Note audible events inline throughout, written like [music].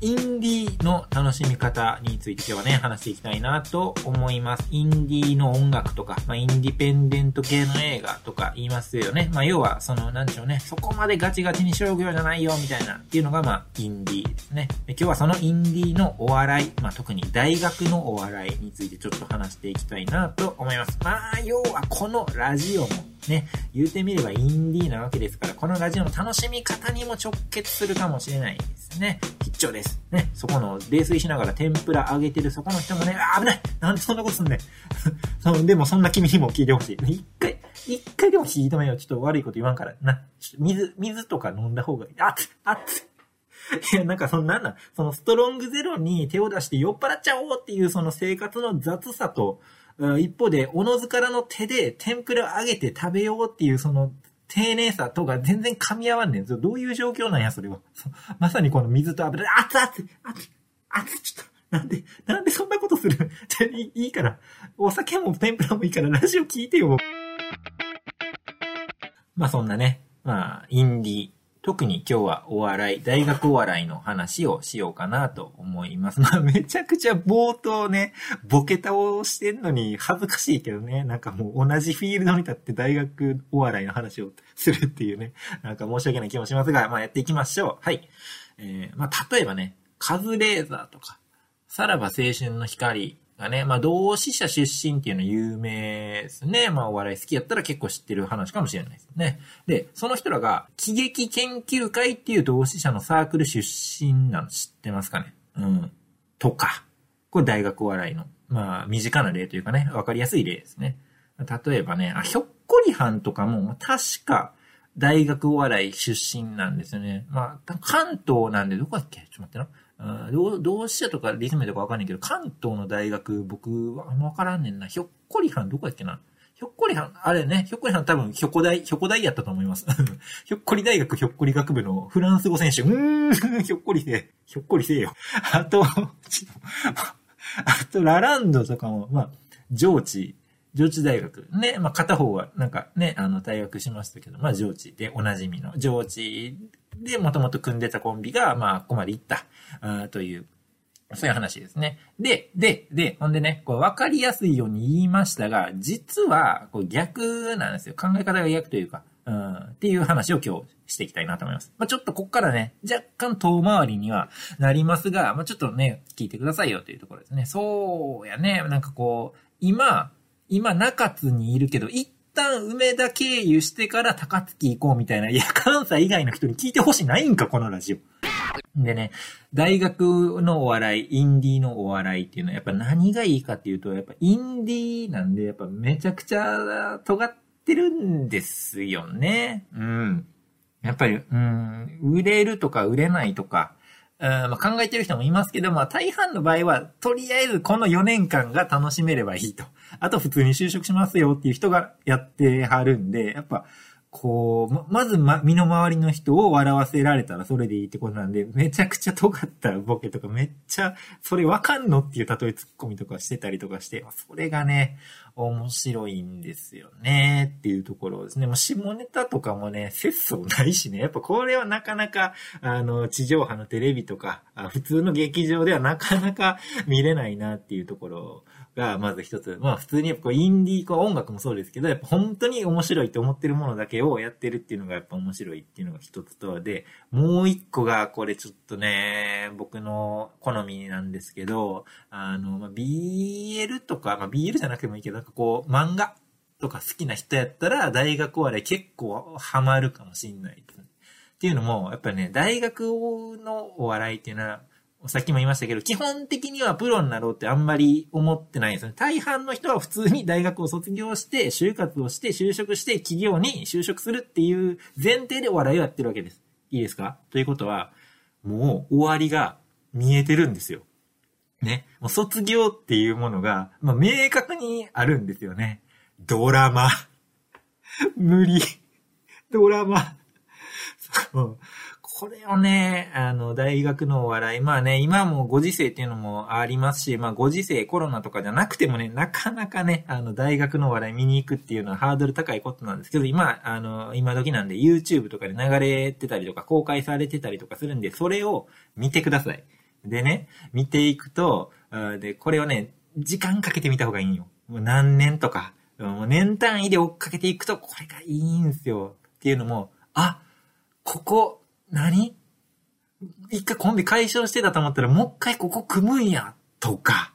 インディーの楽しみ方についてはね、話していきたいなと思います。インディーの音楽とか、まあ、インディペンデント系の映画とか言いますよね。まあ、要は、その、なんでしょうね、そこまでガチガチに商業じゃないよ、みたいな、っていうのが、まあ、インディーですね。で今日はそのインディーのお笑い、まあ、特に大学のお笑いについてちょっと話していきたいなと思います。まあ、要はこのラジオも、ね、言うてみればインディーなわけですから、このラジオの楽しみ方にも直結するかもしれないですね。必聴です。ね、そこの冷水しながら天ぷら揚げてるそこの人もね、あ、危ないなんでそんなことすんねん。そ [laughs] でもそんな君にも聞いてほしい。一回、一回でも引い止めよう。ちょっと悪いこと言わんから。な、水、水とか飲んだ方がいい。あっ、あっ。いや、なんかそんなんなん、そのストロングゼロに手を出して酔っ払っちゃおうっていうその生活の雑さと、一方で、おのずからの手で天ぷらを揚げて食べようっていうその丁寧さとか全然噛み合わんねん。どういう状況なんや、それは。まさにこの水と油で、熱々熱熱ちょっと。なんで、なんでそんなことするいいから。お酒も天ぷらもいいから、ラジオ聞いてよ。まあそんなね、まあ、インディ、特に今日はお笑い、大学お笑いの話をしようかなと思います。まあめちゃくちゃ冒頭ね、ボケ倒してんのに恥ずかしいけどね、なんかもう同じフィールドに立って大学お笑いの話をするっていうね、なんか申し訳ない気もしますが、まあやっていきましょう。はい。えー、まあ例えばね、カズレーザーとか、さらば青春の光がね、まあ同志社出身っていうの有名ですね。まあお笑い好きやったら結構知ってる話かもしれないですね。で、その人らが喜劇研究会っていう同志社のサークル出身なの知ってますかね？うん。とか。これ大学お笑いの、まあ身近な例というかね、わかりやすい例ですね。例えばね、あ、ひょっこりはんとかも確か大学お笑い出身なんですよね。まあ、関東なんでどこだっけ？ちょっと待ってな。同同志社とかリズムとかわかんないけど、関東の大学、僕はわからんねんな。ひょっこりはんどこやっけな。ひょっこりはん、あれね、ひょっこりはん多分、ひょこ大、ひょこ大やったと思います。[laughs] ひょっこり大学ひょっこり学部のフランス語選手。うーん、ひょっこりせひょっこりせえよ。あと、ちょっと、あと、ラランドとかも、まあ、上智、上智大学。ね、まあ、片方は、なんかね、あの、退学しましたけど、まあ、上智でおなじみの、上智で、もともと組んでたコンビが、まあ、ここまで行った、あという、そういう話ですね。で、で、で、ほんでね、これ分かりやすいように言いましたが、実は、こう逆なんですよ。考え方が逆というか、うん、っていう話を今日していきたいなと思います。まあ、ちょっとこっからね、若干遠回りにはなりますが、まあ、ちょっとね、聞いてくださいよというところですね。そうやね、なんかこう、今、今中津にいるけど、一旦梅田経由してから高槻行こうみたいな、いや、関西以外の人に聞いてほしないんか、このラジオ。でね、大学のお笑い、インディーのお笑いっていうのはやっぱ何がいいかっていうと、やっぱインディーなんで、やっぱめちゃくちゃ尖ってるんですよね。うん。やっぱり、うん、売れるとか売れないとか、うんまあ、考えてる人もいますけど、まあ大半の場合は、とりあえずこの4年間が楽しめればいいと。あと普通に就職しますよっていう人がやってはるんで、やっぱ、こう、ま、まずま、身の回りの人を笑わせられたらそれでいいってことなんで、めちゃくちゃ尖ったボケとかめっちゃ、それわかんのっていう例えツッコミとかしてたりとかして、それがね、面白いんですよねっていうところですね。もう下ネタとかもね、節操ないしね。やっぱこれはなかなか、あの、地上波のテレビとか、普通の劇場ではなかなか見れないなっていうところが、まず一つ。まあ普通にやっぱインディー、こう音楽もそうですけど、やっぱ本当に面白いって思ってるものだけをやってるっていうのがやっぱ面白いっていうのが一つとで、もう一個がこれちょっとね、僕の好みなんですけど、あの、まあ、BL とか、まあ BL じゃなくてもいいけど、なんかこう漫画とか好きな人やったら大学終わり結構ハマるかもしんないです。っていうのも、やっぱりね、大学のお笑いっていうのは、さっきも言いましたけど、基本的にはプロになろうってあんまり思ってないんですね。大半の人は普通に大学を卒業して、就活をして、就職して、企業に就職するっていう前提でお笑いをやってるわけです。いいですか？ということは、もう終わりが見えてるんですよ。ね。もう卒業っていうものが、まあ、明確にあるんですよね。ドラマ。無理。ドラマ。そうこれをね、あの、大学のお笑い、まあね、今もご時世っていうのもありますし、まあご時世コロナとかじゃなくてもね、なかなかね、あの、大学のお笑い見に行くっていうのはハードル高いことなんですけど、今、あの、今時なんで YouTube とかで流れてたりとか公開されてたりとかするんで、それを見てください。でね、見ていくと、で、これをね、時間かけてみた方がいいんよ。もう何年とか、もう年単位で追っかけていくと、これがいいんすよ。っていうのも、あ、ここ、何？一回コンビ解消してたと思ったら、もう一回ここ組むんや、とか、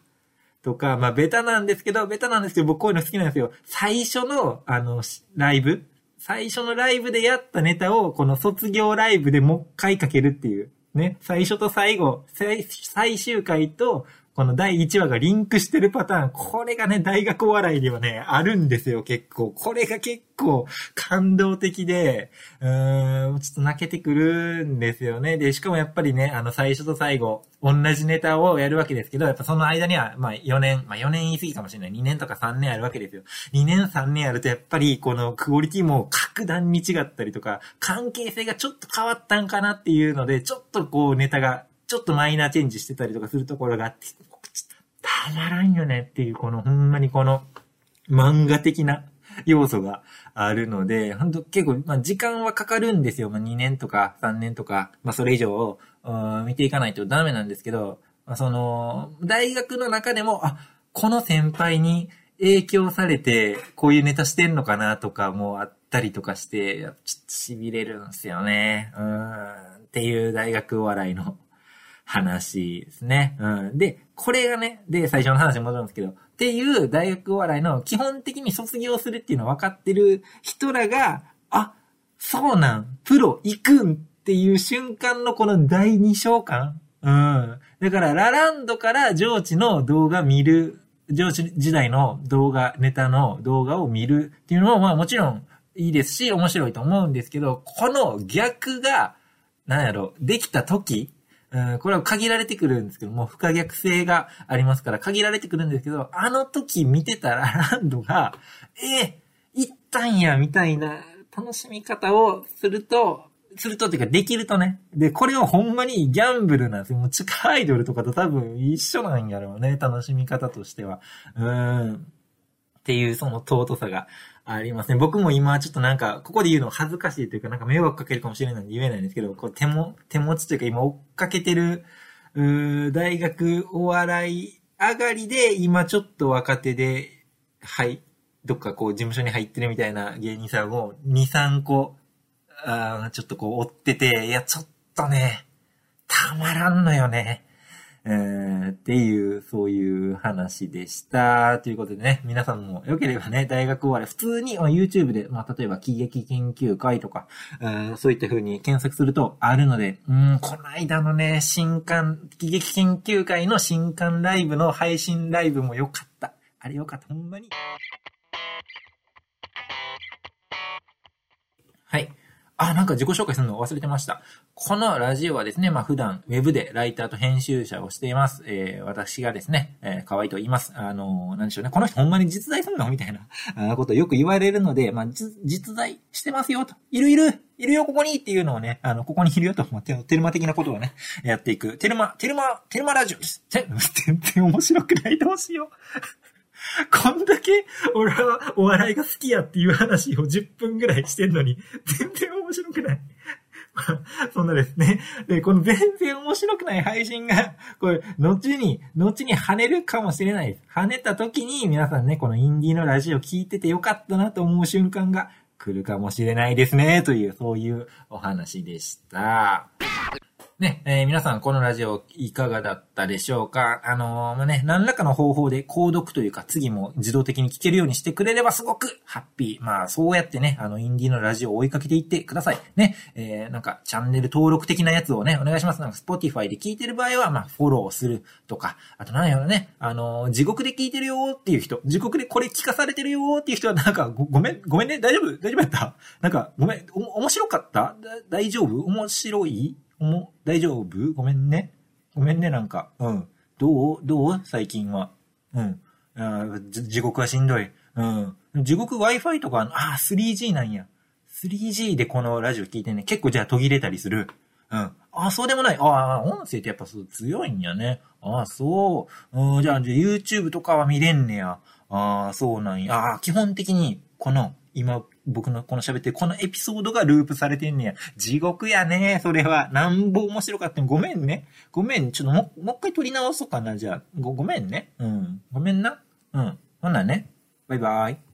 とか、まあ、ベタなんですけど、ベタなんですけど、僕こういうの好きなんですよ。最初の、あの、ライブ？最初のライブでやったネタを、この卒業ライブでもう一回かけるっていう。ね。最初と最後、最終回と、この第1話がリンクしてるパターン、これがね、大学お笑いではね、あるんですよ、結構。これが結構感動的で、うーん、ちょっと泣けてくるんですよね。で、しかもやっぱりね、あの、最初と最後、同じネタをやるわけですけど、やっぱその間には、まあ4年、まあ4年言い過ぎかもしれない。2年とか3年あるわけですよ。2年3年あるとやっぱり、このクオリティも格段に違ったりとか、関係性がちょっと変わったんかなっていうので、ちょっとこうネタがちょっとマイナーチェンジしてたりとかするところがあって、たまらんよねっていう、このほんまにこの漫画的な [laughs] 要素があるので、本当結構、まあ時間はかかるんですよ。まあ2年とか3年とか、まあそれ以上、見ていかないとダメなんですけど、まあ、その、大学の中でも、あ、この先輩に影響されて、こういうネタしてんのかなとかもあったりとかして、ちょっと痺れるんですよね。うん、っていう大学お笑いの話ですね。うん。で、これがね、で、最初の話に戻るんですけど、っていう大学お笑いの基本的に卒業するっていうの分かってる人らが、あ、そうなん、プロ行くんっていう瞬間のこの第二章感。うん。だから、ラランドから上智の動画見る、上智時代の動画、ネタの動画を見るっていうのも、まあもちろんいいですし、面白いと思うんですけど、この逆が、なんやろ、できた時、うん、これは限られてくるんですけども、不可逆性がありますから、限られてくるんですけど、あの時見てたらランドが、[laughs] えー、行ったんや、みたいな楽しみ方をすると、するとっていうか、できるとね。で、これはほんまにギャンブルなんですよ。もう地下アイドルとかと多分一緒なんやろうね。楽しみ方としては。うん。っていうその尊さがありますね。僕も今ちょっとなんか、ここで言うの恥ずかしいというか、なんか迷惑かけるかもしれないんで言えないんですけど、こう手も、手持ちというか今追っかけてる、う大学お笑い上がりで、今ちょっと若手で、はい、どっかこう事務所に入ってるみたいな芸人さんを2、3個、あちょっとこう追ってて、いや、ちょっとね、たまらんのよね。えー、っていう、そういう話でした。ということでね、皆さんも良ければね、大学終わり、普通に、まあ、YouTube で、まあ、例えば、喜劇研究会とか、えー、そういった風に検索するとあるので、うん、この間のね、新刊、喜劇研究会の新刊ライブの配信ライブも良かった。あれ良かった、ほんまに。はい。あ、なんか自己紹介するの忘れてました。このラジオはですね、まあ普段ウェブでライターと編集者をしています。えー、私がですね、えー、河合と言います。あのー、なんでしょうね。この人ほんまに実在するのみたいなことよく言われるので、まあ実在してますよと。いるいるいるよ、ここにっていうのをね、あの、ここにいるよと、まあ、テルマ的なことをね、やっていく。テルマ、テルマ、テルマラジオです。全然 [laughs] 面白くないどうしよう。[laughs] こんだけ俺はお笑いが好きやっていう話を10分ぐらいしてんのに、全然面白くない。[laughs] そんなですね。で、この全然面白くない配信が、これ、後に、後に跳ねるかもしれないです。跳ねた時に皆さんね、このインディーのラジオ聞いててよかったなと思う瞬間が来るかもしれないですね、という、そういうお話でした。ね、えー、皆さんこのラジオいかがだったでしょうか？あのー、ま、ね、何らかの方法で購読というか次も自動的に聞けるようにしてくれればすごくハッピー。まあ、そうやってね、あの、インディーのラジオを追いかけていってください。ね、えー、なんか、チャンネル登録的なやつをね、お願いします。なんか、 Spotify で聞いてる場合は、まあ、フォローするとか、あと何やろね、あのー、地獄で聞いてるよっていう人、地獄でこれ聞かされてるよっていう人は、なんかご、ごめん、ごめんね、大丈夫？大丈夫やった？なんか、ごめん、お、面白かった？大丈夫？面白い？も、大丈夫？ごめんね。ごめんね、なんか。うん。どう？どう？最近は。うん。あ地獄はしんどい。うん。地獄 Wi-Fi とか、あ、3G なんや。3G でこのラジオ聞いてね、結構じゃあ途切れたりする。うん。あ、そうでもない。ああ、音声ってやっぱそう強いんやね。ああ、そう。うん、じゃあ、じゃあ YouTube とかは見れんねや。ああ、そうなんや。ああ、基本的に、この、今、僕のこの喋ってるこのエピソードがループされてんねや。地獄やね、それは。なんぼ面白かったごめんね。ごめん。ちょっとも、もう一回撮り直そうかな、じゃあ。ご、ごめんね。うん。ごめんな。うん。ほんなね。バイバイ。